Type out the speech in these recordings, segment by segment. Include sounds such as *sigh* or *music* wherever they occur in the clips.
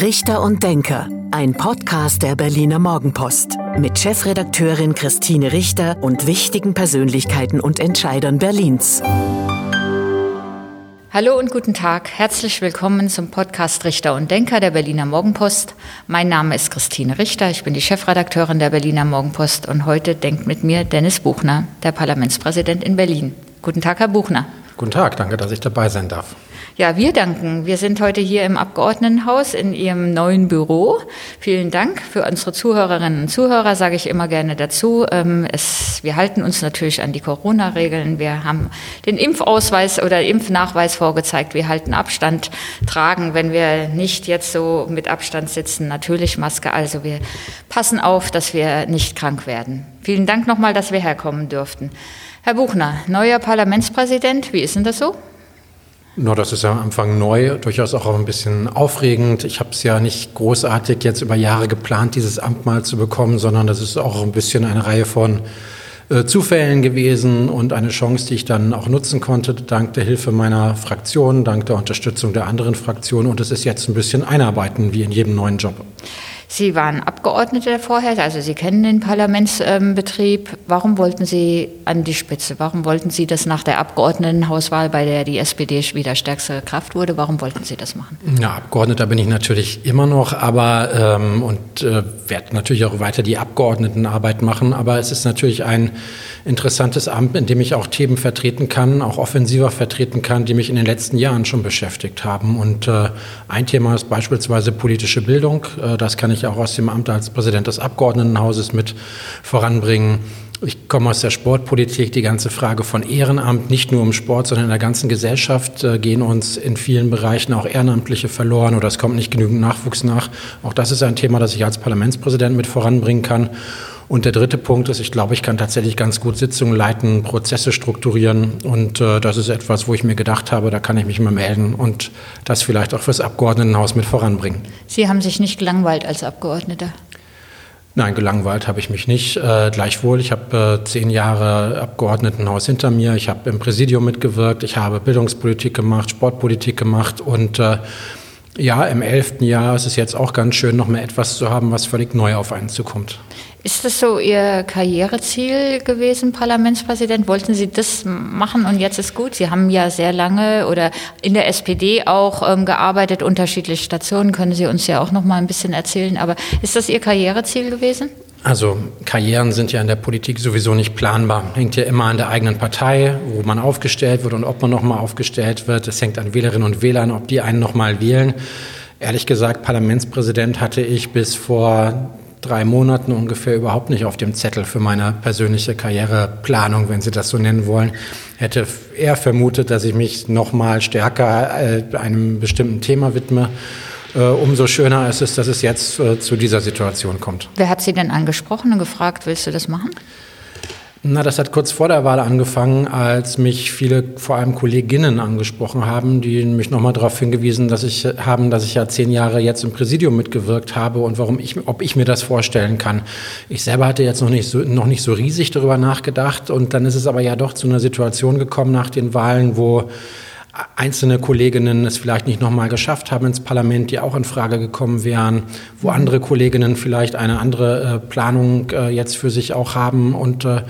Richter und Denker, ein Podcast der Berliner Morgenpost mit Chefredakteurin Christine Richter und wichtigen Persönlichkeiten und Entscheidern Berlins. Hallo und guten Tag. Herzlich willkommen zum Podcast Richter und Denker der Berliner Morgenpost. Mein Name ist Christine Richter. Ich bin die Chefredakteurin der Berliner Morgenpost und heute denkt mit mir Dennis Buchner, der Parlamentspräsident in Berlin. Guten Tag, Herr Buchner. Guten Tag, danke, dass ich dabei sein darf. Ja, wir danken. Wir sind heute hier im Abgeordnetenhaus in Ihrem neuen Büro. Vielen Dank für unsere Zuhörerinnen und Zuhörer, sage ich immer gerne dazu. Ähm, es, wir halten uns natürlich an die Corona-Regeln. Wir haben den Impfausweis oder Impfnachweis vorgezeigt. Wir halten Abstand, tragen, wenn wir nicht jetzt so mit Abstand sitzen, natürlich Maske. Also wir passen auf, dass wir nicht krank werden. Vielen Dank nochmal, dass wir herkommen durften. Herr Buchner, neuer Parlamentspräsident, wie ist denn das so? No, das ist ja am Anfang neu, durchaus auch ein bisschen aufregend. Ich habe es ja nicht großartig jetzt über Jahre geplant, dieses Amt mal zu bekommen, sondern das ist auch ein bisschen eine Reihe von äh, Zufällen gewesen und eine Chance, die ich dann auch nutzen konnte, dank der Hilfe meiner Fraktion, dank der Unterstützung der anderen Fraktionen. Und es ist jetzt ein bisschen Einarbeiten wie in jedem neuen Job. Sie waren Abgeordnete vorher, also Sie kennen den Parlamentsbetrieb. Warum wollten Sie an die Spitze? Warum wollten Sie das nach der Abgeordnetenhauswahl, bei der die SPD wieder stärkste Kraft wurde, warum wollten Sie das machen? Ja, Abgeordneter bin ich natürlich immer noch, aber ähm, und äh, werde natürlich auch weiter die Abgeordnetenarbeit machen. Aber es ist natürlich ein interessantes Amt, in dem ich auch Themen vertreten kann, auch offensiver vertreten kann, die mich in den letzten Jahren schon beschäftigt haben. Und äh, ein Thema ist beispielsweise politische Bildung. Äh, das kann ich auch aus dem Amt als Präsident des Abgeordnetenhauses mit voranbringen. Ich komme aus der Sportpolitik. Die ganze Frage von Ehrenamt, nicht nur im Sport, sondern in der ganzen Gesellschaft, äh, gehen uns in vielen Bereichen auch Ehrenamtliche verloren oder es kommt nicht genügend Nachwuchs nach. Auch das ist ein Thema, das ich als Parlamentspräsident mit voranbringen kann. Und der dritte Punkt ist, ich glaube, ich kann tatsächlich ganz gut Sitzungen leiten, Prozesse strukturieren. Und äh, das ist etwas, wo ich mir gedacht habe, da kann ich mich mal melden und das vielleicht auch fürs Abgeordnetenhaus mit voranbringen. Sie haben sich nicht gelangweilt als Abgeordneter? Nein, gelangweilt habe ich mich nicht. Äh, gleichwohl, ich habe äh, zehn Jahre Abgeordnetenhaus hinter mir. Ich habe im Präsidium mitgewirkt. Ich habe Bildungspolitik gemacht, Sportpolitik gemacht und äh, ja, im elften Jahr ist es jetzt auch ganz schön, noch mal etwas zu haben, was völlig neu auf einen zukommt. Ist das so Ihr Karriereziel gewesen, Parlamentspräsident? Wollten Sie das machen und jetzt ist gut? Sie haben ja sehr lange oder in der SPD auch ähm, gearbeitet, unterschiedliche Stationen, können Sie uns ja auch noch mal ein bisschen erzählen. Aber ist das Ihr Karriereziel gewesen? Also Karrieren sind ja in der Politik sowieso nicht planbar. Hängt ja immer an der eigenen Partei, wo man aufgestellt wird und ob man noch mal aufgestellt wird. Es hängt an Wählerinnen und Wählern, ob die einen noch mal wählen. Ehrlich gesagt, Parlamentspräsident hatte ich bis vor drei Monaten ungefähr überhaupt nicht auf dem Zettel für meine persönliche Karriereplanung, wenn Sie das so nennen wollen. Hätte eher vermutet, dass ich mich noch mal stärker äh, einem bestimmten Thema widme. Äh, umso schöner ist es, dass es jetzt äh, zu dieser Situation kommt. Wer hat Sie denn angesprochen und gefragt, willst du das machen? Na, das hat kurz vor der Wahl angefangen, als mich viele, vor allem Kolleginnen, angesprochen haben, die mich nochmal darauf hingewiesen dass ich, haben, dass ich ja zehn Jahre jetzt im Präsidium mitgewirkt habe und warum ich, ob ich mir das vorstellen kann. Ich selber hatte jetzt noch nicht so, noch nicht so riesig darüber nachgedacht und dann ist es aber ja doch zu einer Situation gekommen nach den Wahlen, wo einzelne Kolleginnen es vielleicht nicht nochmal geschafft haben ins Parlament, die auch in Frage gekommen wären, wo andere Kolleginnen vielleicht eine andere äh, Planung äh, jetzt für sich auch haben und äh,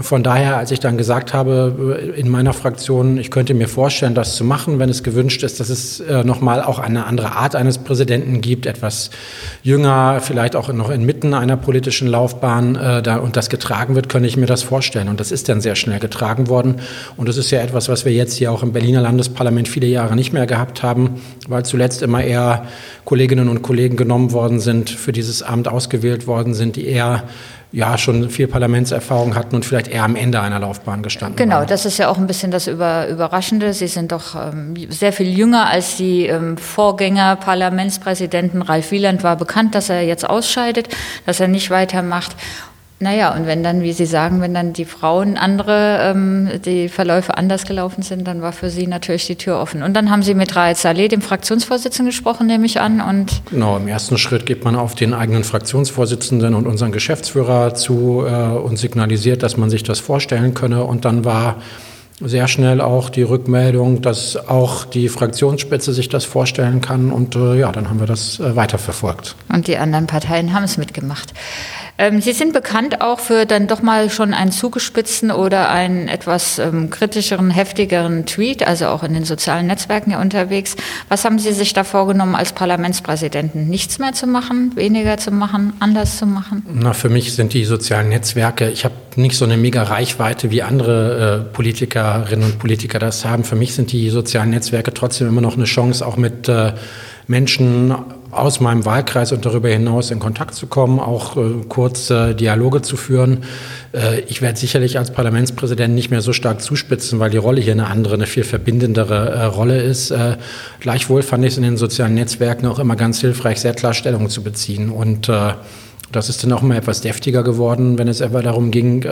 von daher, als ich dann gesagt habe in meiner Fraktion, ich könnte mir vorstellen, das zu machen, wenn es gewünscht ist, dass es äh, nochmal auch eine andere Art eines Präsidenten gibt, etwas jünger, vielleicht auch noch inmitten einer politischen Laufbahn äh, da, und das getragen wird, könnte ich mir das vorstellen. Und das ist dann sehr schnell getragen worden. Und das ist ja etwas, was wir jetzt hier auch im Berliner Landesparlament viele Jahre nicht mehr gehabt haben, weil zuletzt immer eher Kolleginnen und Kollegen genommen worden sind, für dieses Amt ausgewählt worden sind, die eher ja schon viel Parlamentserfahrung hatten und vielleicht eher am Ende einer Laufbahn gestanden Genau, waren. das ist ja auch ein bisschen das Über Überraschende. Sie sind doch ähm, sehr viel jünger als die ähm, Vorgänger Parlamentspräsidenten. Ralf Wieland war bekannt, dass er jetzt ausscheidet, dass er nicht weitermacht. Naja, und wenn dann, wie Sie sagen, wenn dann die Frauen andere, ähm, die Verläufe anders gelaufen sind, dann war für Sie natürlich die Tür offen. Und dann haben Sie mit Raed Saleh, dem Fraktionsvorsitzenden, gesprochen, nehme ich an. Und genau, im ersten Schritt geht man auf den eigenen Fraktionsvorsitzenden und unseren Geschäftsführer zu äh, und signalisiert, dass man sich das vorstellen könne. Und dann war sehr schnell auch die Rückmeldung, dass auch die Fraktionsspitze sich das vorstellen kann. Und äh, ja, dann haben wir das äh, weiterverfolgt. Und die anderen Parteien haben es mitgemacht. Ähm, Sie sind bekannt auch für dann doch mal schon einen zugespitzten oder einen etwas ähm, kritischeren, heftigeren Tweet, also auch in den sozialen Netzwerken ja unterwegs. Was haben Sie sich da vorgenommen als Parlamentspräsidenten? Nichts mehr zu machen, weniger zu machen, anders zu machen? Na, für mich sind die sozialen Netzwerke, ich habe nicht so eine mega Reichweite wie andere äh, Politikerinnen und Politiker das haben. Für mich sind die sozialen Netzwerke trotzdem immer noch eine Chance, auch mit äh, Menschen aus meinem Wahlkreis und darüber hinaus in Kontakt zu kommen, auch äh, kurz äh, Dialoge zu führen. Äh, ich werde sicherlich als Parlamentspräsident nicht mehr so stark zuspitzen, weil die Rolle hier eine andere, eine viel verbindendere äh, Rolle ist. Äh, gleichwohl fand ich es in den sozialen Netzwerken auch immer ganz hilfreich, sehr klar Stellung zu beziehen. Und äh, das ist dann auch immer etwas deftiger geworden, wenn es etwa darum ging,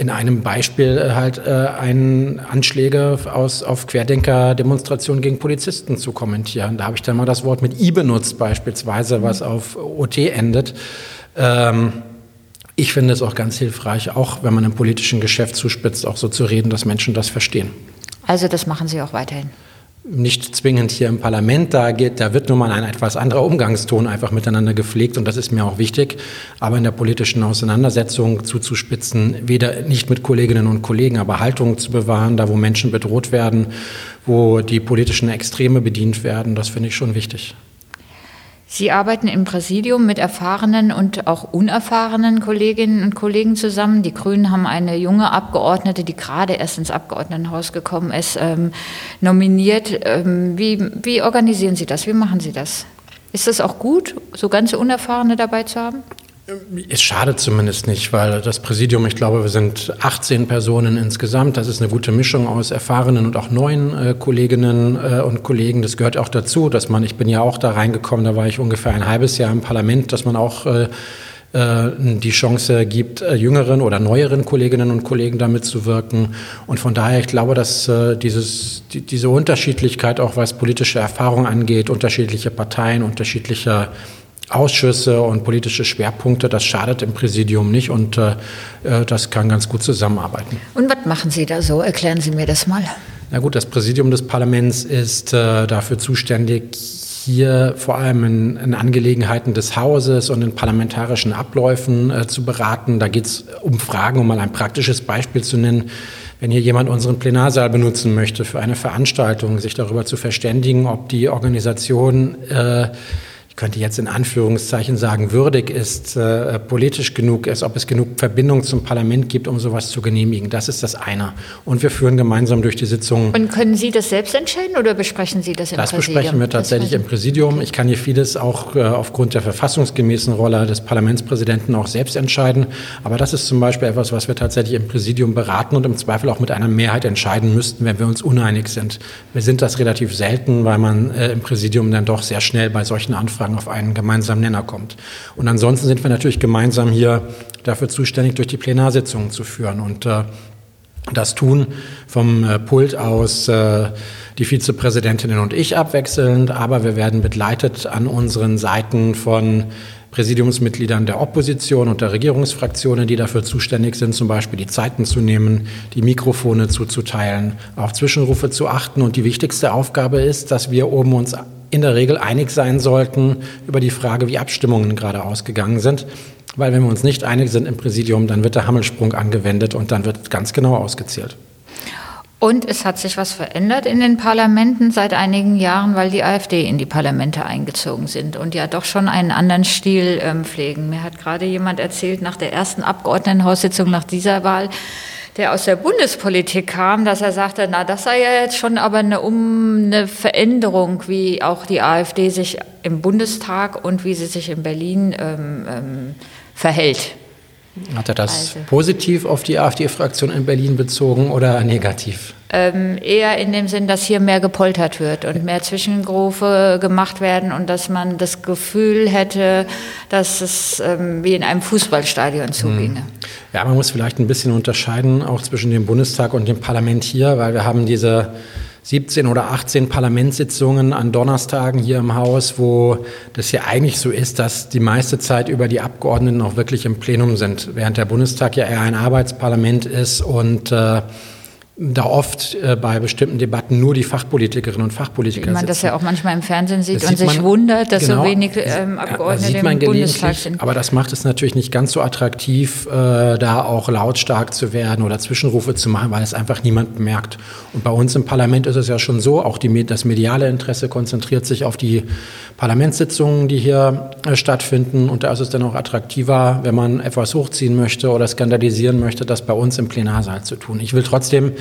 in einem Beispiel äh, halt äh, einen Anschläge aus, auf Querdenker-Demonstrationen gegen Polizisten zu kommentieren. Da habe ich dann mal das Wort mit I benutzt beispielsweise, was auf OT endet. Ähm, ich finde es auch ganz hilfreich, auch wenn man im politischen Geschäft zuspitzt, auch so zu reden, dass Menschen das verstehen. Also das machen Sie auch weiterhin nicht zwingend hier im Parlament, da, geht, da wird nun mal ein etwas anderer Umgangston einfach miteinander gepflegt und das ist mir auch wichtig. Aber in der politischen Auseinandersetzung zuzuspitzen, weder nicht mit Kolleginnen und Kollegen, aber Haltung zu bewahren, da wo Menschen bedroht werden, wo die politischen Extreme bedient werden, das finde ich schon wichtig. Sie arbeiten im Präsidium mit erfahrenen und auch unerfahrenen Kolleginnen und Kollegen zusammen. Die Grünen haben eine junge Abgeordnete, die gerade erst ins Abgeordnetenhaus gekommen ist, ähm, nominiert. Ähm, wie, wie organisieren Sie das? Wie machen Sie das? Ist es auch gut, so ganz Unerfahrene dabei zu haben? Es schadet zumindest nicht, weil das Präsidium, ich glaube, wir sind 18 Personen insgesamt. Das ist eine gute Mischung aus erfahrenen und auch neuen äh, Kolleginnen äh, und Kollegen. Das gehört auch dazu, dass man, ich bin ja auch da reingekommen, da war ich ungefähr ein halbes Jahr im Parlament, dass man auch äh, äh die Chance gibt, äh, jüngeren oder neueren Kolleginnen und Kollegen damit zu wirken. Und von daher, ich glaube, dass äh, dieses, die, diese Unterschiedlichkeit, auch was politische Erfahrung angeht, unterschiedliche Parteien, unterschiedliche Ausschüsse und politische Schwerpunkte, das schadet im Präsidium nicht und äh, äh, das kann ganz gut zusammenarbeiten. Und was machen Sie da so? Erklären Sie mir das mal. Na gut, das Präsidium des Parlaments ist äh, dafür zuständig, hier vor allem in, in, Angelegenheiten des Hauses und in parlamentarischen Abläufen äh, zu beraten. Da geht es um Fragen, um mal ein praktisches Beispiel zu nennen. Wenn hier jemand unseren Plenarsaal benutzen möchte für eine Veranstaltung, sich darüber zu verständigen, ob die Organisation äh, könnte jetzt in Anführungszeichen sagen, würdig ist, äh, politisch genug ist, ob es genug Verbindung zum Parlament gibt, um sowas zu genehmigen. Das ist das eine. Und wir führen gemeinsam durch die Sitzung. Und können Sie das selbst entscheiden oder besprechen Sie das im das Präsidium? Das besprechen wir tatsächlich im Präsidium. Ich kann hier vieles auch äh, aufgrund der verfassungsgemäßen Rolle des Parlamentspräsidenten auch selbst entscheiden. Aber das ist zum Beispiel etwas, was wir tatsächlich im Präsidium beraten und im Zweifel auch mit einer Mehrheit entscheiden müssten, wenn wir uns uneinig sind. Wir sind das relativ selten, weil man äh, im Präsidium dann doch sehr schnell bei solchen Anfragen sozusagen auf einen gemeinsamen Nenner kommt. Und ansonsten sind wir natürlich gemeinsam hier dafür zuständig, durch die Plenarsitzungen zu führen. Und äh, das tun vom äh, Pult aus äh, die Vizepräsidentinnen und ich abwechselnd, aber wir werden begleitet an unseren Seiten von Präsidiumsmitgliedern der Opposition und der Regierungsfraktionen, die dafür zuständig sind, zum Beispiel die Zeiten zu nehmen, die Mikrofone zuzuteilen, auf Zwischenrufe zu achten. Und die wichtigste Aufgabe ist, dass wir oben uns in der Regel einig sein sollten über die Frage, wie Abstimmungen gerade ausgegangen sind. Weil wenn wir uns nicht einig sind im Präsidium, dann wird der Hammelsprung angewendet und dann wird ganz genau ausgezählt. Und es hat sich was verändert in den Parlamenten seit einigen Jahren, weil die AfD in die Parlamente eingezogen sind und ja doch schon einen anderen Stil ähm, pflegen. Mir hat gerade jemand erzählt, nach der ersten Abgeordnetenhaussitzung nach dieser Wahl, der aus der Bundespolitik kam, dass er sagte, na, das sei ja jetzt schon aber eine, um, eine Veränderung, wie auch die AfD sich im Bundestag und wie sie sich in Berlin ähm, ähm, verhält. Hat er das also. positiv auf die AfD-Fraktion in Berlin bezogen oder negativ? Ähm, eher in dem Sinn, dass hier mehr gepoltert wird und mehr Zwischenrufe gemacht werden und dass man das Gefühl hätte, dass es ähm, wie in einem Fußballstadion zuginge. Hm. Ja, man muss vielleicht ein bisschen unterscheiden, auch zwischen dem Bundestag und dem Parlament hier, weil wir haben diese 17 oder 18 Parlamentssitzungen an Donnerstagen hier im Haus, wo das ja eigentlich so ist, dass die meiste Zeit über die Abgeordneten auch wirklich im Plenum sind, während der Bundestag ja eher ein Arbeitsparlament ist und äh, da oft äh, bei bestimmten Debatten nur die Fachpolitikerinnen und Fachpolitiker Wie man sitzen. das ja auch manchmal im Fernsehen sieht Das und sieht sich man- wundert, dass genau, so wenig ähm, Abgeordnete im Bundestag sind. Aber das macht es natürlich nicht ganz so attraktiv, äh, da auch lautstark zu werden oder Zwischenrufe zu machen, weil es einfach niemand merkt. Und bei uns im Parlament ist es ja schon so, auch die, das mediale Interesse konzentriert sich auf die Parlamentssitzungen, die hier äh, stattfinden. Und da ist es dann auch attraktiver, wenn man etwas hochziehen möchte oder skandalisieren möchte, das bei uns im Plenarsaal zu tun. Ich will trotzdem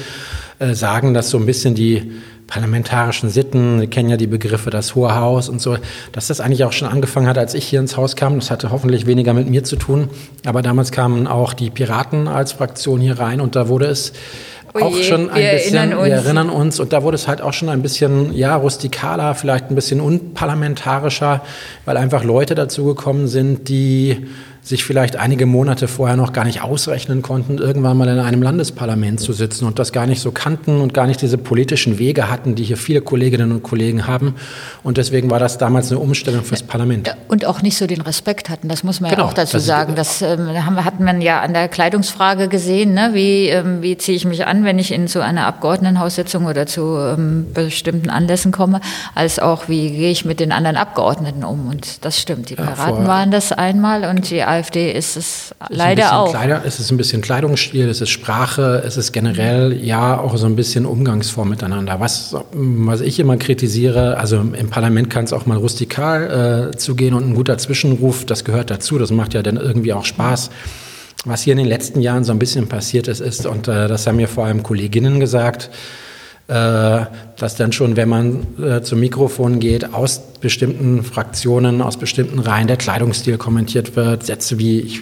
äh, sagen, dass so ein bisschen die parlamentarischen Sitten, wir kennen ja die Begriffe das Hohe Haus und so, dass das eigentlich auch schon angefangen hat, als ich hier ins Haus kam. Das hatte hoffentlich weniger mit mir zu tun. Aber damals kamen auch die Piraten als Fraktion hier rein und da wurde es Oh auch schon ein wir bisschen, erinnern wir erinnern uns und da wurde es halt auch schon ein bisschen, ja, rustikaler, vielleicht ein bisschen unparlamentarischer, weil einfach Leute dazugekommen sind, die sich vielleicht einige Monate vorher noch gar nicht ausrechnen konnten, irgendwann mal in einem Landesparlament zu sitzen und das gar nicht so kannten und gar nicht diese politischen Wege hatten, die hier viele Kolleginnen und Kollegen haben. Und deswegen war das damals eine Umstellung fürs Parlament. Und auch nicht so den Respekt hatten, das muss man Genau, ja auch dazu das sagen. Das ähm, hatten wir ja an der Kleidungsfrage gesehen, ne? wie, ähm, wie ziehe ich mich an, wenn ich in so eine Abgeordnetenhaussitzung oder zu ähm, bestimmten Anlässen komme, als auch wie gehe ich mit den anderen Abgeordneten um. Und das stimmt, die Ja, Piraten vor- waren das einmal und die AfD ist es ist leider auch. Kleider, es ist ein bisschen Kleidungsstil, es ist Sprache, es ist generell ja auch so ein bisschen Umgangsform miteinander. Was, was ich immer kritisiere, also im Parlament kann es auch mal rustikal äh, zugehen und ein guter Zwischenruf, das gehört dazu, das macht ja dann irgendwie auch Spaß. Was hier in den letzten Jahren so ein bisschen passiert ist, ist, und äh, das haben mir vor allem Kolleginnen gesagt, äh, dass dann schon, wenn man äh, zum Mikrofon geht, aus bestimmten Fraktionen, aus bestimmten Reihen der Kleidungsstil kommentiert wird. Sätze wie, ich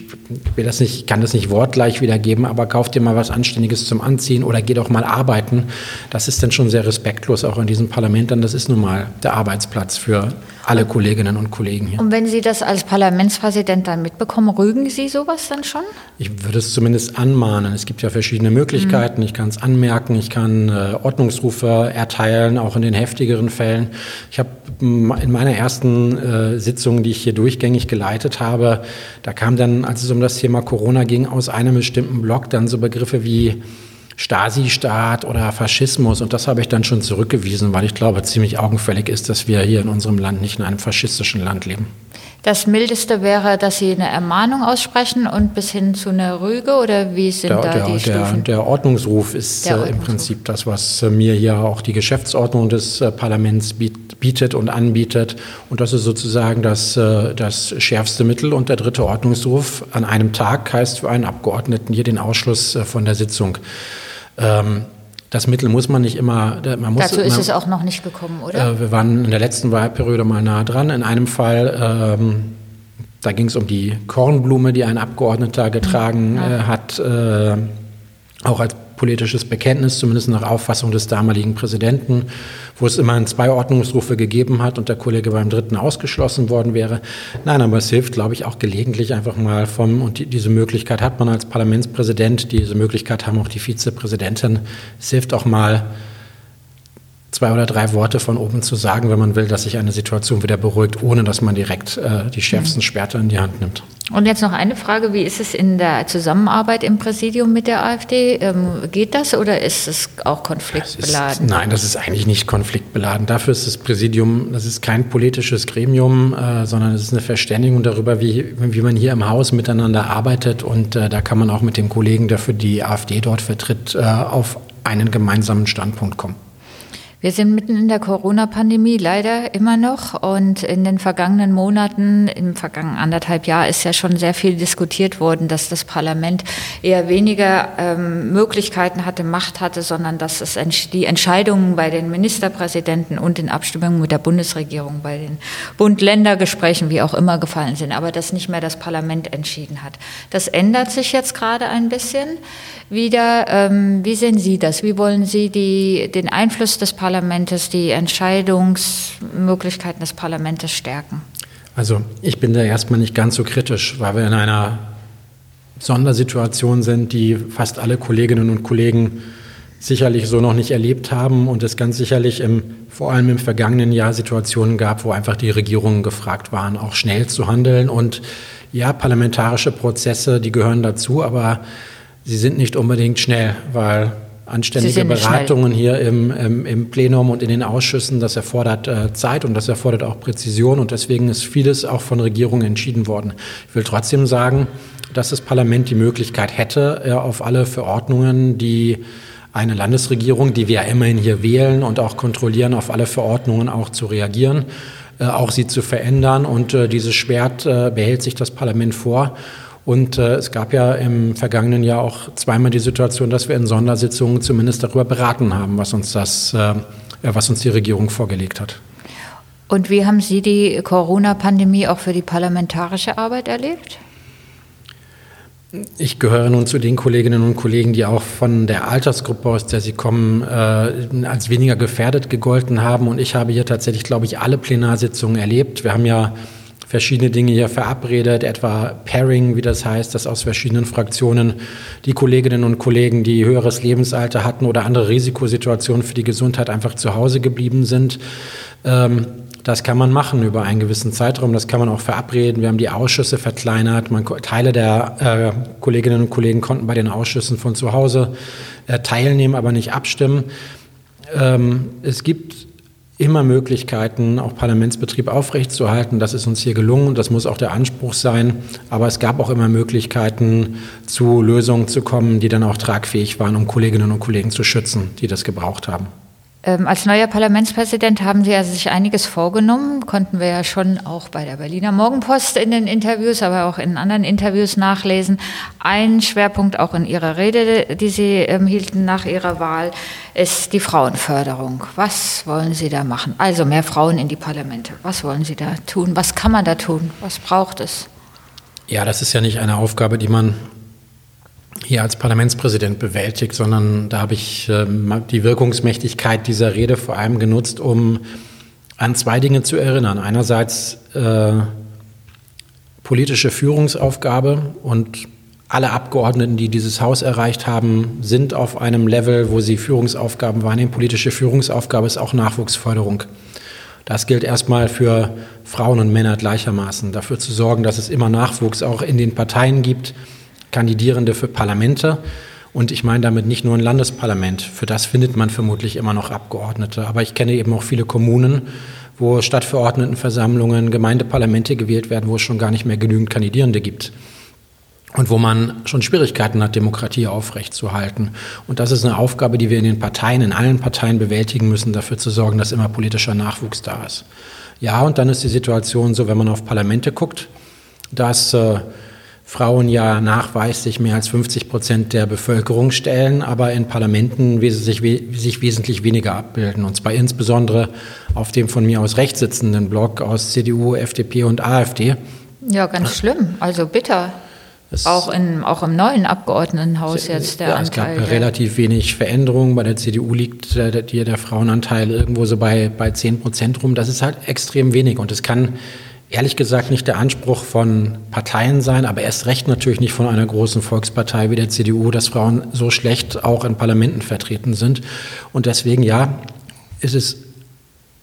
will das nicht, kann das nicht wortgleich wiedergeben, aber kauf dir mal was Anständiges zum Anziehen oder geh doch mal arbeiten. Das ist dann schon sehr respektlos auch in diesem Parlament, denn das ist nun mal der Arbeitsplatz für alle Kolleginnen und Kollegen hier. Und wenn Sie das als Parlamentspräsident dann mitbekommen, rügen Sie sowas dann schon? Ich würde es zumindest anmahnen. Es gibt ja verschiedene Möglichkeiten. Ich kann es anmerken, ich kann äh, Ordnungsrufe erteilen, auch in den heftigeren Fällen. Ich habe in meiner ersten äh, Sitzung, die ich hier durchgängig geleitet habe, da kam dann, als es um das Thema Corona ging, aus einem bestimmten Block dann so Begriffe wie Stasi-Staat oder Faschismus. Und das habe ich dann schon zurückgewiesen, weil ich glaube, ziemlich augenfällig ist, dass wir hier in unserem Land nicht in einem faschistischen Land leben. Das Mildeste wäre, dass Sie eine Ermahnung aussprechen und bis hin zu einer Rüge oder wie sind Der, da der, die der, Stufen? der Ordnungsruf ist Der äh, im Ordnungsruf. Prinzip das, was äh, mir hier auch die Geschäftsordnung des äh, Parlaments biet, bietet und anbietet. Und das ist sozusagen das, das schärfste Mittel. Und der dritte Ordnungsruf an einem Tag heißt für einen Abgeordneten hier den Ausschluss von der Sitzung. Ähm, das Mittel muss man nicht immer. Man muss, Dazu ist man, es auch noch nicht gekommen, oder? äh, wir waren in der letzten Wahlperiode mal nah dran. In einem Fall, ähm, da ging es um die Kornblume, die ein Abgeordneter getragen äh, hat, äh, auch als politisches Bekenntnis, zumindest nach Auffassung des damaligen Präsidenten, wo es immerhin zwei Ordnungsrufe gegeben hat und der Kollege beim dritten ausgeschlossen worden wäre. Nein, aber es hilft, glaube ich, auch gelegentlich einfach mal vom, und die, diese Möglichkeit hat man als Parlamentspräsident, diese Möglichkeit haben auch die Vizepräsidentin, es hilft auch mal, zwei oder drei Worte von oben zu sagen, wenn man will, dass sich eine Situation wieder beruhigt, ohne dass man direkt äh, die schärfsten Schwerter in die Hand nimmt. Und jetzt noch eine Frage, wie ist es in der Zusammenarbeit im Präsidium mit der AfD? Ähm, geht das oder ist es auch Es ist, konfliktbeladen? nein, das ist eigentlich nicht konfliktbeladen. Dafür ist das Präsidium, das ist kein politisches Gremium, äh, sondern es ist eine Verständigung darüber, wie, wie man hier im Haus miteinander arbeitet. Und äh, da kann man auch mit dem Kollegen, der für die AfD dort vertritt, äh, auf einen gemeinsamen Standpunkt kommen. Wir sind mitten in der Corona-Pandemie, leider immer noch. Und in den vergangenen Monaten, im vergangenen anderthalb Jahr, ist ja schon sehr viel diskutiert worden, dass das Parlament eher weniger ähm, Möglichkeiten hatte, Macht hatte, sondern dass es die Entscheidungen bei den Ministerpräsidenten und in Abstimmungen mit der Bundesregierung, bei den Bund-Länder-Gesprächen, wie auch immer, gefallen sind, aber dass nicht mehr das Parlament entschieden hat. Das ändert sich jetzt gerade ein bisschen wieder. Ähm, wie sehen Sie das? Wie wollen Sie die, den Einfluss des Parlaments, die Entscheidungsmöglichkeiten des Parlaments stärken? Also ich bin da erstmal nicht ganz so kritisch, weil wir in einer Sondersituation sind, die fast alle Kolleginnen und Kollegen sicherlich so noch nicht erlebt haben und es ganz sicherlich im, vor allem im vergangenen Jahr Situationen gab, wo einfach die Regierungen gefragt waren, auch schnell zu handeln. Und ja, parlamentarische Prozesse, die gehören dazu, aber sie sind nicht unbedingt schnell, weil anständige Beratungen hier im, im, im, Plenum und in den Ausschüssen. Das erfordert äh, Zeit und das erfordert auch Präzision und deswegen ist vieles auch von Regierungen entschieden worden. Ich will trotzdem sagen, dass das Parlament die Möglichkeit hätte, äh, auf alle Verordnungen, die eine Landesregierung, die wir ja immerhin hier wählen und auch kontrollieren, auf alle Verordnungen auch zu reagieren, äh, auch sie zu verändern. Und äh, dieses Schwert äh, behält sich das Parlament vor. Und äh, es gab ja im vergangenen Jahr auch zweimal die Situation, dass wir in Sondersitzungen zumindest darüber beraten haben, was uns das, äh, was uns die Regierung vorgelegt hat. Und wie haben Sie die Corona-Pandemie auch für die parlamentarische Arbeit erlebt? Ich gehöre nun zu den Kolleginnen und Kollegen, die auch von der Altersgruppe, aus der sie kommen, äh, als weniger gefährdet gegolten haben. Und ich habe hier tatsächlich, glaube ich, alle Plenarsitzungen erlebt. Wir haben ja verschiedene Dinge hier verabredet, etwa Pairing, wie das heißt, dass aus verschiedenen Fraktionen die Kolleginnen und Kollegen, die höheres Lebensalter hatten oder andere Risikosituationen für die Gesundheit einfach zu Hause geblieben sind. Ähm, das kann man machen über einen gewissen Zeitraum. Das kann man auch verabreden. Wir haben die Ausschüsse verkleinert. Man, Teile der äh, Kolleginnen und Kollegen konnten bei den Ausschüssen von zu Hause äh, teilnehmen, aber nicht abstimmen. Ähm, es gibt immer Möglichkeiten, auch Parlamentsbetrieb aufrechtzuerhalten. Das ist uns hier gelungen und das muss auch der Anspruch sein. Aber es gab auch immer Möglichkeiten, zu Lösungen zu kommen, die dann auch tragfähig waren, um Kolleginnen und Kollegen zu schützen, die das gebraucht haben. Ähm, als neuer Parlamentspräsident haben Sie ja sich einiges vorgenommen, konnten wir ja schon auch bei der Berliner Morgenpost in den Interviews, aber auch in anderen Interviews nachlesen. Ein Schwerpunkt auch in Ihrer Rede, die Sie ähm, hielten nach Ihrer Wahl, ist die Frauenförderung. Was wollen Sie da machen? Also mehr Frauen in die Parlamente. Was wollen Sie da tun? Was kann man da tun? Was braucht es? Ja, das ist ja nicht eine Aufgabe, die man hier als Parlamentspräsident bewältigt, sondern da habe ich äh, die Wirkungsmächtigkeit dieser Rede vor allem genutzt, um an zwei Dinge zu erinnern. Einerseits äh, politische Führungsaufgabe und alle Abgeordneten, die dieses Haus erreicht haben, sind auf einem Level, wo sie Führungsaufgaben wahrnehmen. Politische Führungsaufgabe ist auch Nachwuchsförderung. Das gilt erstmal für Frauen und Männer gleichermaßen, dafür zu sorgen, dass es immer Nachwuchs auch in den Parteien gibt, Kandidierende für Parlamente. Und ich meine damit nicht nur ein Landesparlament. Für das findet man vermutlich immer noch Abgeordnete. Aber ich kenne eben auch viele Kommunen, wo Stadtverordnetenversammlungen, Gemeindeparlamente gewählt werden, wo es schon gar nicht mehr genügend Kandidierende gibt. Und wo man schon Schwierigkeiten hat, Demokratie aufrechtzuerhalten. Und das ist eine Aufgabe, die wir in den Parteien, in allen Parteien bewältigen müssen, dafür zu sorgen, dass immer politischer Nachwuchs da ist. Ja, und dann ist die Situation so, wenn man auf Parlamente guckt, dass äh, Frauen ja nachweislich mehr als 50 Prozent der Bevölkerung stellen, aber in Parlamenten sich, sich wesentlich weniger abbilden. Und zwar insbesondere auf dem von mir aus rechts sitzenden Block aus CDU, FDP und AfD. Ja, ganz schlimm. Also bitter. Es auch, in, auch im neuen Abgeordnetenhaus jetzt der ja, Anteil. Es gab relativ wenig Veränderungen. Bei der CDU liegt der, der, der Frauenanteil irgendwo so bei, bei 10 Prozent rum. Das ist halt extrem wenig und es kann ehrlich gesagt nicht der Anspruch von Parteien sein, aber erst recht natürlich nicht von einer großen Volkspartei wie der CDU, dass Frauen so schlecht auch in Parlamenten vertreten sind. Und deswegen, ja, ist es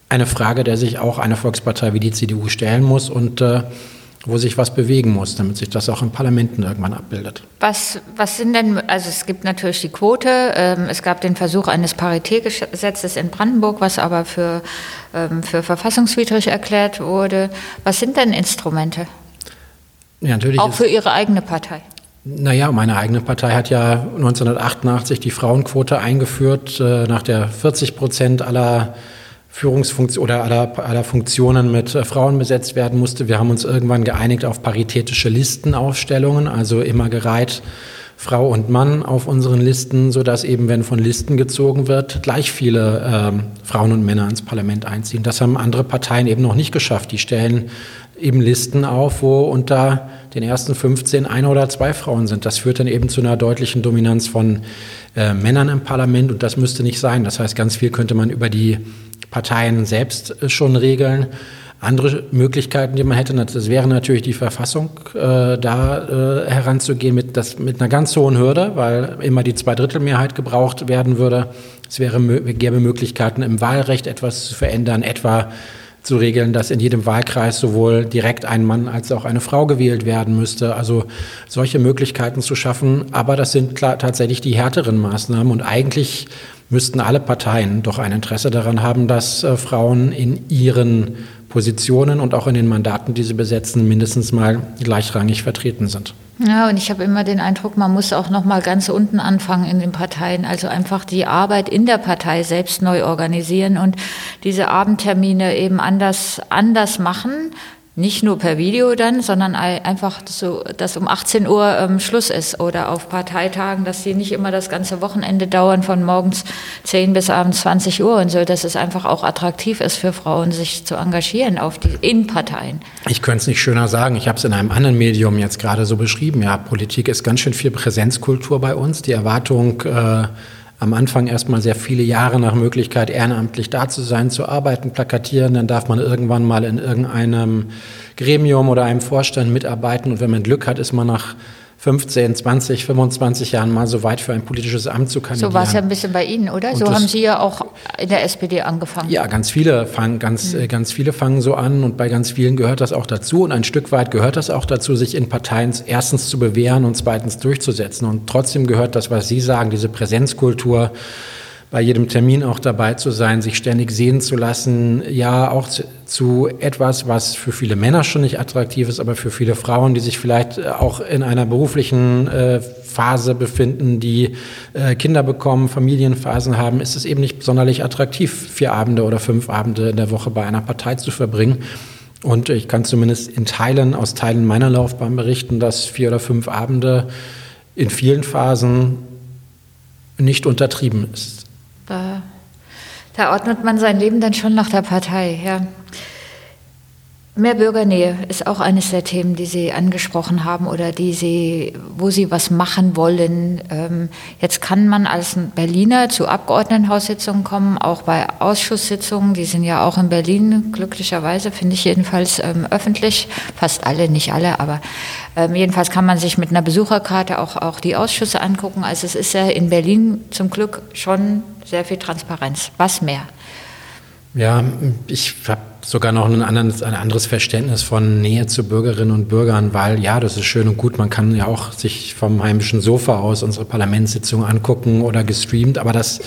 eine Frage, der sich auch eine Volkspartei wie die CDU stellen muss. Und äh, wo sich was bewegen muss, damit sich das auch in Parlamenten irgendwann abbildet. Was, was sind denn, also es gibt natürlich die Quote, ähm, es gab den Versuch eines Paritätgesetzes in Brandenburg, was aber für, ähm, für verfassungswidrig erklärt wurde. Was sind denn Instrumente? Ja, natürlich auch für Ihre eigene Partei? Naja, meine eigene Partei hat ja 1988 die Frauenquote eingeführt, äh, nach der 40 Prozent aller Führungsfunktion oder aller, aller Funktionen mit äh, Frauen besetzt werden musste. Wir haben uns irgendwann geeinigt auf paritätische Listenaufstellungen, also immer gereiht Frau und Mann auf unseren Listen, sodass eben, wenn von Listen gezogen wird, gleich viele ähm, Frauen und Männer ins Parlament einziehen. Das haben andere Parteien eben noch nicht geschafft. Die stellen eben Listen auf, wo unter den ersten 15 eine oder zwei Frauen sind. Das führt dann eben zu einer deutlichen Dominanz von äh, Männern im Parlament und das müsste nicht sein. Das heißt, ganz viel könnte man über die Parteien selbst äh, schon regeln. Andere Möglichkeiten, die man hätte, das wäre natürlich die Verfassung, äh, da äh, heranzugehen mit, das, mit einer ganz hohen Hürde, weil immer die Zweidrittelmehrheit gebraucht werden würde. Es wäre, gäbe Möglichkeiten, im Wahlrecht etwas zu verändern, etwa zu regeln, dass in jedem Wahlkreis sowohl direkt ein Mann als auch eine Frau gewählt werden müsste. Also solche Möglichkeiten zu schaffen. Aber das sind klar tatsächlich die härteren Maßnahmen und eigentlich müssten alle Parteien doch ein Interesse daran haben, dass äh, Frauen in ihren Positionen und auch in den Mandaten, die sie besetzen, mindestens mal gleichrangig vertreten sind. Ja, und ich habe immer den Eindruck, man muss auch noch mal ganz unten anfangen in den Parteien, also einfach die Arbeit in der Partei selbst neu organisieren und diese Abendtermine eben anders anders machen nicht nur per Video dann, sondern einfach so, dass um 18 Uhr ähm, Schluss ist oder auf Parteitagen, dass die nicht immer das ganze Wochenende dauern von morgens 10 bis abends 20 Uhr und so, dass es einfach auch attraktiv ist für Frauen, sich zu engagieren auf die, in Parteien. Ich könnte es nicht schöner sagen. Ich habe es in einem anderen Medium jetzt gerade so beschrieben. Ja, Politik ist ganz schön viel Präsenzkultur bei uns. Die Erwartung, äh, am Anfang erstmal sehr viele Jahre nach Möglichkeit, ehrenamtlich da zu sein, zu arbeiten, plakatieren. Dann darf man irgendwann mal in irgendeinem Gremium oder einem Vorstand mitarbeiten. Und wenn man Glück hat, ist man nach 15, 20, 25 Jahren mal so weit für ein politisches Amt zu kandidieren. So war es ja ein bisschen bei Ihnen, oder? Und so haben Sie ja auch in der SPD angefangen. Ja, ganz viele fangen, ganz, mhm. ganz viele fangen so an und bei ganz vielen gehört das auch dazu und ein Stück weit gehört das auch dazu, sich in Parteien erstens zu bewähren und zweitens durchzusetzen. Und trotzdem gehört das, was Sie sagen, diese Präsenzkultur, bei jedem Termin auch dabei zu sein, sich ständig sehen zu lassen, ja auch zu, zu, etwas, was für viele Männer schon nicht attraktiv ist, aber für viele Frauen, die sich vielleicht äh, auch in einer beruflichen äh, Phase befinden, die äh, Kinder bekommen, Familienphasen haben, ist es eben nicht sonderlich attraktiv, vier Abende oder fünf Abende in der Woche bei einer Partei zu verbringen. Und ich kann zumindest in Teilen, aus Teilen meiner Laufbahn berichten, dass vier oder fünf Abende in vielen Phasen nicht untertrieben ist. Da, ordnet man sein Leben dann schon nach der Partei, ja. Mehr Bürgernähe ist auch eines der Themen, die Sie angesprochen haben oder die Sie, wo Sie was machen wollen. Ähm, jetzt kann man als Berliner zu Abgeordnetenhaussitzungen kommen, auch bei Ausschusssitzungen. Die sind ja auch in Berlin, glücklicherweise, finde ich jedenfalls ähm, öffentlich. Fast alle, nicht alle, aber ähm, jedenfalls kann man sich mit einer Besucherkarte auch, auch die Ausschüsse angucken. Also es ist ja in Berlin zum Glück schon sehr viel Transparenz. Was mehr? Ja, ich habe sogar noch ein anderes, ein anderes Verständnis von Nähe zu Bürgerinnen und Bürgern, weil ja, das ist schön und gut. Man kann ja auch sich vom heimischen Sofa aus unsere Parlamentssitzung angucken oder gestreamt, aber das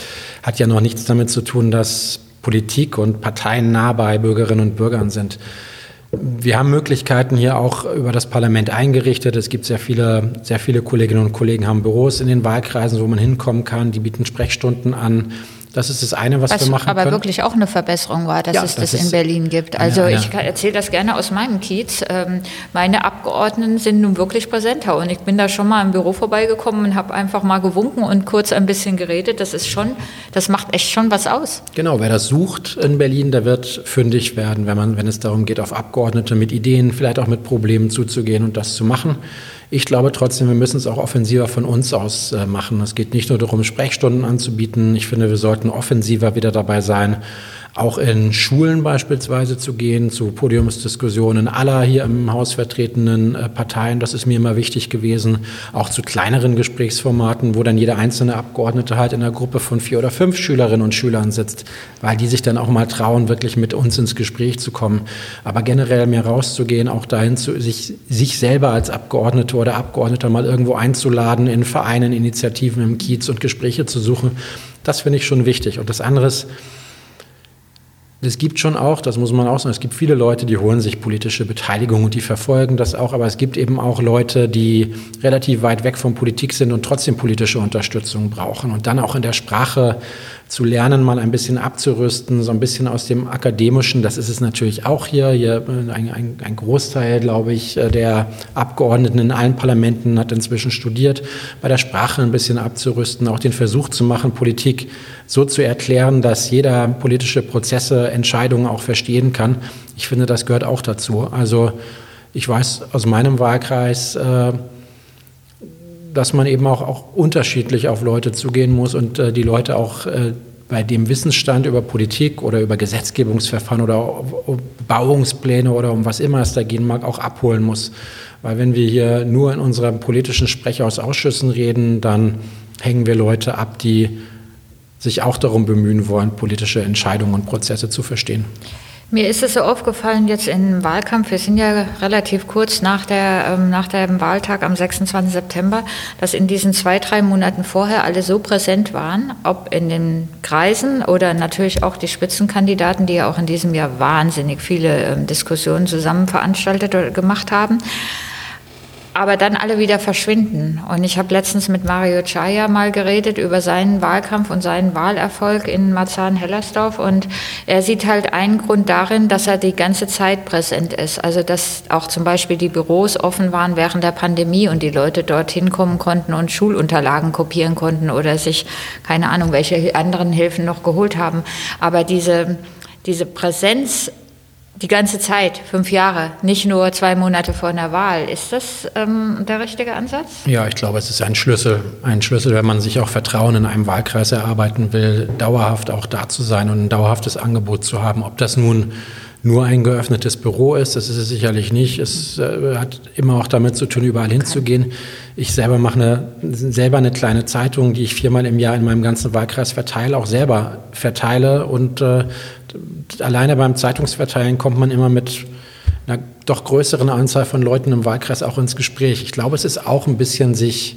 hat ja noch nichts damit zu tun, dass Politik und Parteien nah bei Bürgerinnen und Bürgern sind. Wir haben Möglichkeiten hier auch über das Parlament eingerichtet. Es gibt sehr viele, sehr viele Kolleginnen und Kollegen haben Büros in den Wahlkreisen, wo man hinkommen kann. Die bieten Sprechstunden an. Das ist das eine, was, was wir machen aber können. wirklich auch eine Verbesserung war, dass ja, es das, das in Berlin gibt. Also eine, eine. ich erzähle das gerne aus meinem Kiez. Ähm, meine Abgeordneten sind nun wirklich präsenter und ich bin da schon mal im Büro vorbeigekommen und habe einfach mal gewunken und kurz ein bisschen geredet. Das ist schon, das macht echt schon was aus. Genau, wer das sucht in Berlin, der wird fündig werden, wenn man, wenn es darum geht, auf Abgeordnete mit Ideen, vielleicht auch mit Problemen zuzugehen und das zu machen. Ich glaube trotzdem, wir müssen es auch offensiver von uns aus äh, machen. Es geht nicht nur darum, Sprechstunden anzubieten. Ich finde, wir sollten offensiver wieder dabei sein, auch in Schulen beispielsweise zu gehen, zu Podiumsdiskussionen aller hier im Haus vertretenen äh, Parteien. Das ist mir immer wichtig gewesen. Auch zu kleineren Gesprächsformaten, wo dann jeder einzelne Abgeordnete halt in einer Gruppe von vier oder fünf Schülerinnen und Schülern sitzt, weil die sich dann auch mal trauen, wirklich mit uns ins Gespräch zu kommen. Aber generell mehr rauszugehen, auch dahin zu sich, sich selber als Abgeordnete oder Abgeordneter mal irgendwo einzuladen, in Vereinen, Initiativen im Kiez und Gespräche zu suchen. Das finde ich schon wichtig. Und das andere ist, es gibt schon auch, das muss man auch sagen, es gibt viele Leute, die holen sich politische Beteiligung und die verfolgen das auch, aber es gibt eben auch Leute, die relativ weit weg von Politik sind und trotzdem politische Unterstützung brauchen und dann auch in der Sprache zu lernen, mal ein bisschen abzurüsten, so ein bisschen aus dem Akademischen. Das ist es natürlich auch hier. Hier äh, ein, ein, ein Großteil, glaube ich, äh, der Abgeordneten in allen Parlamenten hat inzwischen studiert, bei der Sprache ein bisschen abzurüsten, auch den Versuch zu machen, Politik so zu erklären, dass jeder politische Prozesse, Entscheidungen auch verstehen kann. Ich finde, das gehört auch dazu. Also ich weiß aus meinem Wahlkreis, äh, dass man eben auch, auch unterschiedlich auf Leute zugehen muss und äh, die Leute auch äh, bei dem Wissensstand über Politik oder über Gesetzgebungsverfahren oder Bauungspläne oder um was immer es da gehen mag, auch abholen muss. Weil wenn wir hier nur in unserem politischen Sprecher aus Ausschüssen reden, dann hängen wir Leute ab, die sich auch darum bemühen wollen, politische Entscheidungen und Prozesse zu verstehen. Mir ist es so aufgefallen jetzt im Wahlkampf, wir sind ja relativ kurz nach, der, ähm, nach dem Wahltag am 26. September, dass in diesen zwei, drei Monaten vorher alle so präsent waren, ob in den Kreisen oder natürlich auch die Spitzenkandidaten, die ja auch in diesem Jahr wahnsinnig viele ähm, Diskussionen zusammen veranstaltet oder gemacht haben aber dann alle wieder verschwinden. Und ich habe letztens mit Mario Chaya mal geredet über seinen Wahlkampf und seinen Wahlerfolg in Marzahn-Hellersdorf. Und er sieht halt einen Grund darin, dass er die ganze Zeit präsent ist. Also dass auch zum Beispiel die Büros offen waren während der Pandemie und die Leute dorthin kommen konnten und Schulunterlagen kopieren konnten oder sich keine Ahnung, welche anderen Hilfen noch geholt haben. Aber diese, diese Präsenz die ganze Zeit, fünf Jahre, nicht nur zwei Monate vor einer Wahl. Ist das ähm, der richtige Ansatz? Ja, ich glaube, es ist ein Schlüssel. Ein Schlüssel, wenn man sich auch Vertrauen in einem Wahlkreis erarbeiten will, dauerhaft auch da zu sein und ein dauerhaftes Angebot zu haben. Ob das nun nur ein geöffnetes Büro ist. Das ist es sicherlich nicht. Es äh, hat immer auch damit zu tun, überall hinzugehen. Ich selber mache eine, selber eine kleine Zeitung, die ich viermal im Jahr in meinem ganzen Wahlkreis verteile, auch selber verteile. Und äh, alleine beim Zeitungsverteilen kommt man immer mit einer doch größeren Anzahl von Leuten im Wahlkreis auch ins Gespräch. Ich glaube, es ist auch ein bisschen sich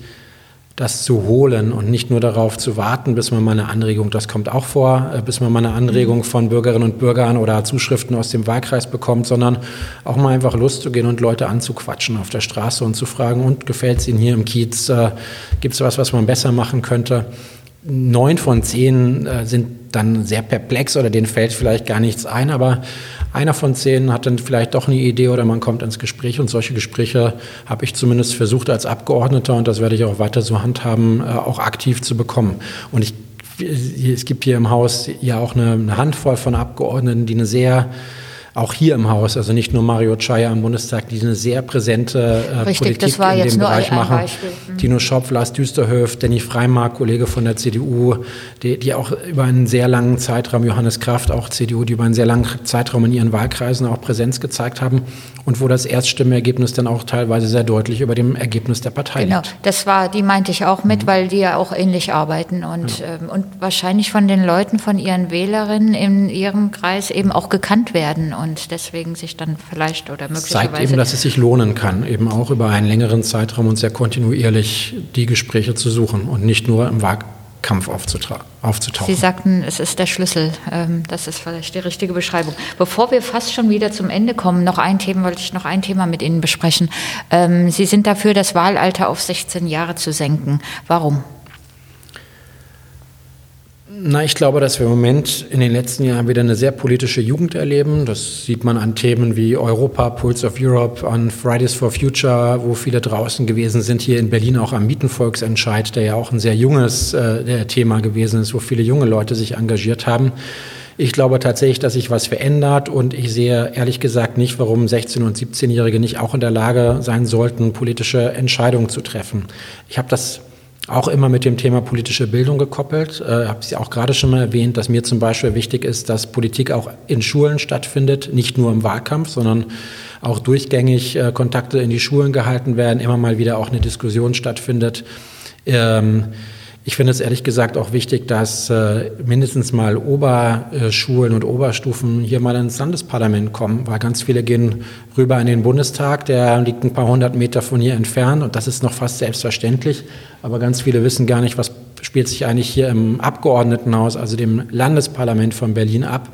das zu holen und nicht nur darauf zu warten, bis man mal eine Anregung, das kommt auch vor, äh, bis man mal eine Anregung mhm. von Bürgerinnen und Bürgern oder Zuschriften aus dem Wahlkreis bekommt, sondern auch mal einfach Lust zu gehen und Leute anzuquatschen auf der Straße und zu fragen, und gefällt es Ihnen hier im Kiez, äh, gibt es was, was man besser machen könnte? Neun von zehn äh, sind dann sehr perplex oder denen fällt vielleicht gar nichts ein, aber einer von zehn hat dann vielleicht doch eine Idee oder man kommt ins Gespräch und solche Gespräche habe ich zumindest versucht als Abgeordneter und das werde ich auch weiter so handhaben, äh, auch aktiv zu bekommen. Und ich, es gibt hier im Haus ja auch eine, eine Handvoll von Abgeordneten, die eine sehr auch hier im Haus, also nicht nur Mario Chaya im Bundestag, die eine sehr präsente äh, Richtig, Politik in dem Bereich machen. Mhm. Tino Schopf, Lars Düsterhöf, Danny Freimark, Kollege von der CDU, die, die auch über einen sehr langen Zeitraum, Johannes Kraft, auch CDU, die über einen sehr langen Zeitraum in ihren Wahlkreisen auch Präsenz gezeigt haben und wo das Erststimmenergebnis dann auch teilweise sehr deutlich über dem Ergebnis der Partei genau, liegt. das war, die meinte ich auch mit, mhm. weil die ja auch ähnlich arbeiten und, ja. ähm, und wahrscheinlich von den Leuten, von ihren Wählerinnen in ihrem Kreis eben auch gekannt werden und deswegen sich dann vielleicht oder möglicherweise. Zeigt eben, dass es sich lohnen kann, eben auch über einen längeren Zeitraum und sehr kontinuierlich die Gespräche zu suchen und nicht nur im Wahlkampf aufzutauchen. Sie sagten, es ist der Schlüssel. Ähm, das ist vielleicht die richtige Beschreibung. Bevor wir fast schon wieder zum Ende kommen, noch ein Thema, wollte ich noch ein Thema mit Ihnen besprechen. Ähm, Sie sind dafür, das Wahlalter auf 16 Jahre zu senken. Warum? Na, ich glaube, dass wir im Moment in den letzten Jahren wieder eine sehr politische Jugend erleben. Das sieht man an Themen wie Europa, Pulse of Europe, an Fridays for Future, wo viele draußen gewesen sind. Hier in Berlin auch am Mietenvolksentscheid, der ja auch ein sehr junges äh, Thema gewesen ist, wo viele junge Leute sich engagiert haben. Ich glaube tatsächlich, dass sich was verändert und ich sehe ehrlich gesagt nicht, warum 16- und 17-Jährige nicht auch in der Lage sein sollten, politische Entscheidungen zu treffen. Ich habe das auch immer mit dem Thema politische Bildung gekoppelt. Äh, habe Sie auch gerade schon mal erwähnt, dass mir zum Beispiel wichtig ist, dass Politik auch in Schulen stattfindet, nicht nur im Wahlkampf, sondern auch durchgängig äh, Kontakte in die Schulen gehalten werden, immer mal wieder auch eine Diskussion stattfindet. Ähm, ich finde es ehrlich gesagt auch wichtig, dass äh, mindestens mal Oberschulen und Oberstufen hier mal ins Landesparlament kommen, weil ganz viele gehen rüber in den Bundestag, der liegt ein paar hundert Meter von hier entfernt und das ist noch fast selbstverständlich. Aber ganz viele wissen gar nicht, was spielt sich eigentlich hier im Abgeordnetenhaus, also dem Landesparlament von Berlin ab.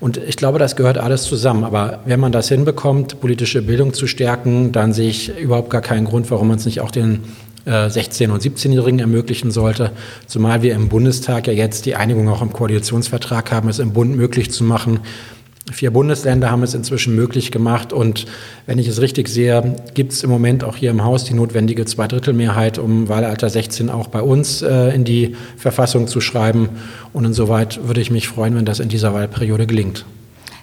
Und ich glaube, das gehört alles zusammen. Aber wenn man das hinbekommt, politische Bildung zu stärken, dann sehe ich überhaupt gar keinen Grund, warum man es nicht auch den 16- und 17-Jährigen ermöglichen sollte, zumal wir im Bundestag ja jetzt die Einigung auch im Koalitionsvertrag haben, es im Bund möglich zu machen. Vier Bundesländer haben es inzwischen möglich gemacht und wenn ich es richtig sehe, gibt es im Moment auch hier im Haus die notwendige Zweidrittelmehrheit, um Wahlalter 16 auch bei uns äh, in die Verfassung zu schreiben. Und insoweit würde ich mich freuen, wenn das in dieser Wahlperiode gelingt.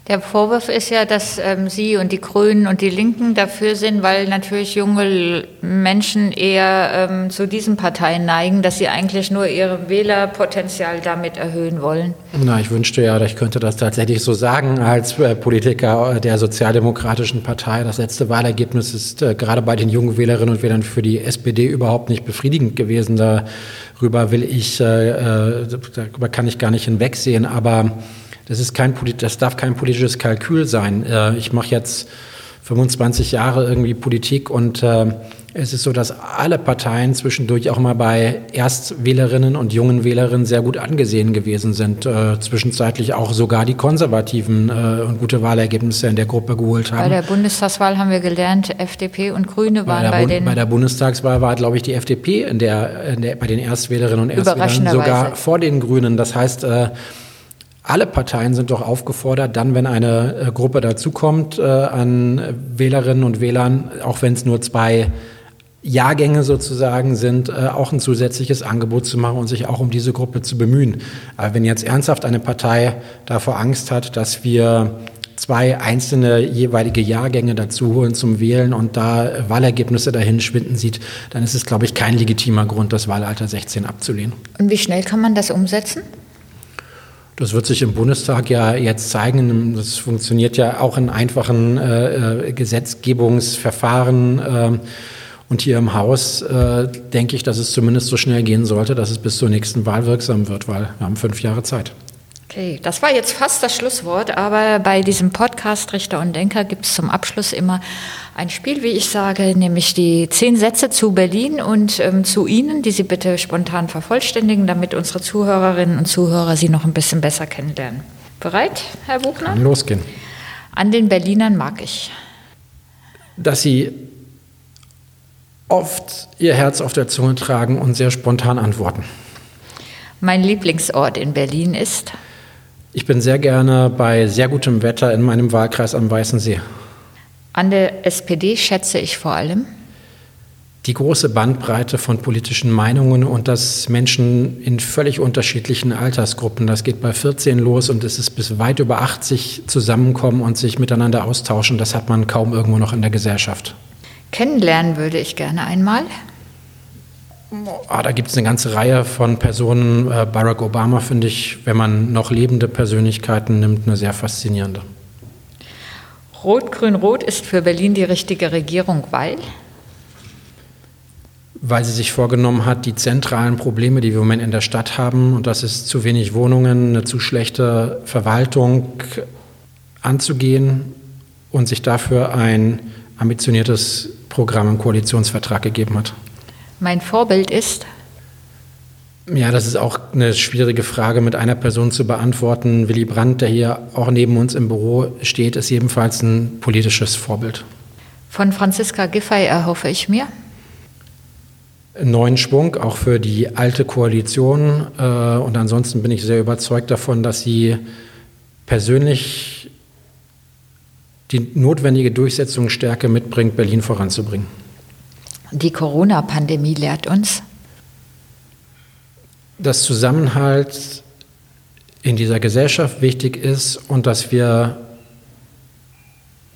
Der Vorwurf ist ja, dass ähm, Sie und die Grünen und die Linken dafür sind, weil natürlich junge Menschen eher ähm, zu diesen Parteien neigen, dass sie eigentlich nur ihr Wählerpotenzial damit erhöhen wollen. Na, ich wünschte ja, ich könnte das tatsächlich so sagen als äh, Politiker der Sozialdemokratischen Partei. Das letzte Wahlergebnis ist äh, gerade bei den jungen Wählerinnen und Wählern für die SPD überhaupt nicht befriedigend gewesen. Darüber will ich, äh, äh darüber kann ich gar nicht hinwegsehen. Aber Das, ist kein, das darf kein politisches Kalkül sein. Äh, ich mache jetzt 25 Jahre irgendwie Politik und äh, es ist so, dass alle Parteien zwischendurch auch mal bei Erstwählerinnen und jungen Wählerinnen sehr gut angesehen gewesen sind. Äh, zwischenzeitlich auch sogar die Konservativen äh, und gute Wahlergebnisse in der Gruppe geholt haben. Bei der Bundestagswahl haben wir gelernt, FDP und Grüne waren bei, bei den. Bei der Bundestagswahl war, glaube ich, die FDP in der, in der, bei den Erstwählerinnen und Erstwählern sogar vor den Grünen. Das heißt, äh, alle Parteien sind doch aufgefordert, dann, wenn eine äh, Gruppe dazukommt äh, an Wählerinnen und Wählern, auch wenn es nur zwei Jahrgänge sozusagen sind, äh, auch ein zusätzliches Angebot zu machen und sich auch um diese Gruppe zu bemühen. Aber wenn jetzt ernsthaft eine Partei davor Angst hat, dass wir zwei einzelne jeweilige Jahrgänge dazu holen zum Wählen und da Wahlergebnisse dahin schwinden sieht, dann ist es, glaube ich, kein legitimer Grund, das Wahlalter 16 abzulehnen. Und wie schnell kann man das umsetzen? Das wird sich im Bundestag ja jetzt zeigen. Das funktioniert ja auch in einfachen äh, äh Gesetzgebungsverfahren. Äh, und hier im Haus äh, denke ich, dass es zumindest so schnell gehen sollte, dass es bis zur nächsten Wahl wirksam wird, weil wir haben fünf Jahre Zeit. Okay, das war jetzt fast das Schlusswort, aber bei diesem Podcast Richter und Denker gibt es zum Abschluss immer ein Spiel, wie ich sage, nämlich die zehn Sätze zu Berlin und ähm, zu Ihnen, die Sie bitte spontan vervollständigen, damit unsere Zuhörerinnen und Zuhörer Sie noch ein bisschen besser kennenlernen. Bereit, Herr Buchner? Kann losgehen. An den Berlinern mag ich. Dass sie oft ihr Herz auf der Zunge tragen und sehr spontan antworten. Mein Lieblingsort in Berlin ist? Ich bin sehr gerne bei sehr gutem Wetter in meinem Wahlkreis am Weißen See. An der SPD schätze ich vor allem? Die große Bandbreite von politischen Meinungen und dass Menschen in völlig unterschiedlichen Altersgruppen, das geht bei 14 los und es ist bis weit über 80 zusammenkommen und sich miteinander austauschen, das hat man kaum irgendwo noch in der Gesellschaft. Kennenlernen würde ich gerne einmal. Ah, da gibt es eine ganze Reihe von Personen. Äh, Barack Obama finde ich, wenn man noch lebende Persönlichkeiten nimmt, eine sehr faszinierende. Rot-Grün-Rot ist für Berlin die richtige Regierung, weil? Weil sie sich vorgenommen hat, die zentralen Probleme, die wir im Moment in der Stadt haben, und das ist zu wenig Wohnungen, eine zu schlechte Verwaltung, anzugehen und sich dafür ein ambitioniertes Programm im Koalitionsvertrag gegeben hat. Mein Vorbild ist? Ja, das ist auch eine schwierige Frage mit einer Person zu beantworten. Willy Brandt, der hier auch neben uns im Büro steht, ist jedenfalls ein politisches Vorbild. Von Franziska Giffey erhoffe ich mir? Neuen Schwung, auch für die alte Koalition. Äh, und ansonsten bin ich sehr überzeugt davon, dass sie persönlich die notwendige Durchsetzungsstärke mitbringt, Berlin voranzubringen. Die Corona-Pandemie lehrt uns, dass Zusammenhalt in dieser Gesellschaft wichtig ist und dass wir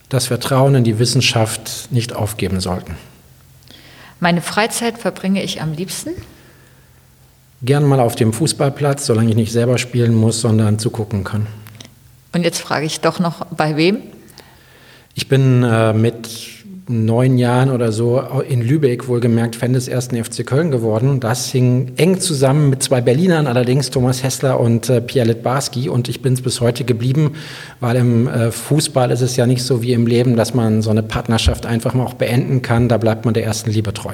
das Vertrauen in die Wissenschaft nicht aufgeben sollten. Meine Freizeit verbringe ich am liebsten? Gern mal auf dem Fußballplatz, solange ich nicht selber spielen muss, sondern zugucken kann. Und jetzt frage ich doch noch, bei wem? Ich bin äh, mit neun Jahren oder so in Lübeck wohlgemerkt Fan des ersten FC Köln geworden. Das hing eng zusammen mit zwei Berlinern, allerdings Thomas Hessler und äh, Pierre Litbarski. Und ich bin es bis heute geblieben, weil im äh, Fußball ist es ja nicht so wie im Leben, dass man so eine Partnerschaft einfach mal auch beenden kann. Da bleibt man der ersten Liebe treu.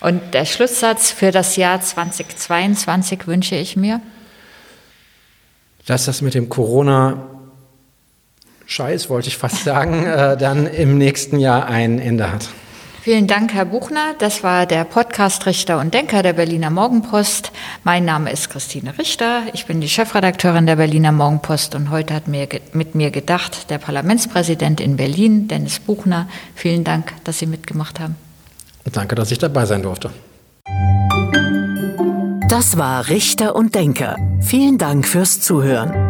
Und der Schlusssatz für das Jahr 2022 wünsche ich mir? Dass das mit dem Corona Scheiß, wollte ich fast sagen, *laughs* äh, dann im nächsten Jahr ein Ende hat. Vielen Dank, Herr Buchner. Das war der Podcast Richter und Denker der Berliner Morgenpost. Mein Name ist Christine Richter. Ich bin die Chefredakteurin der Berliner Morgenpost und heute hat mir, mit mir gedacht der Parlamentspräsident in Berlin, Dennis Buchner. Vielen Dank, dass Sie mitgemacht haben. Danke, dass ich dabei sein durfte. Das war Richter und Denker. Vielen Dank fürs Zuhören.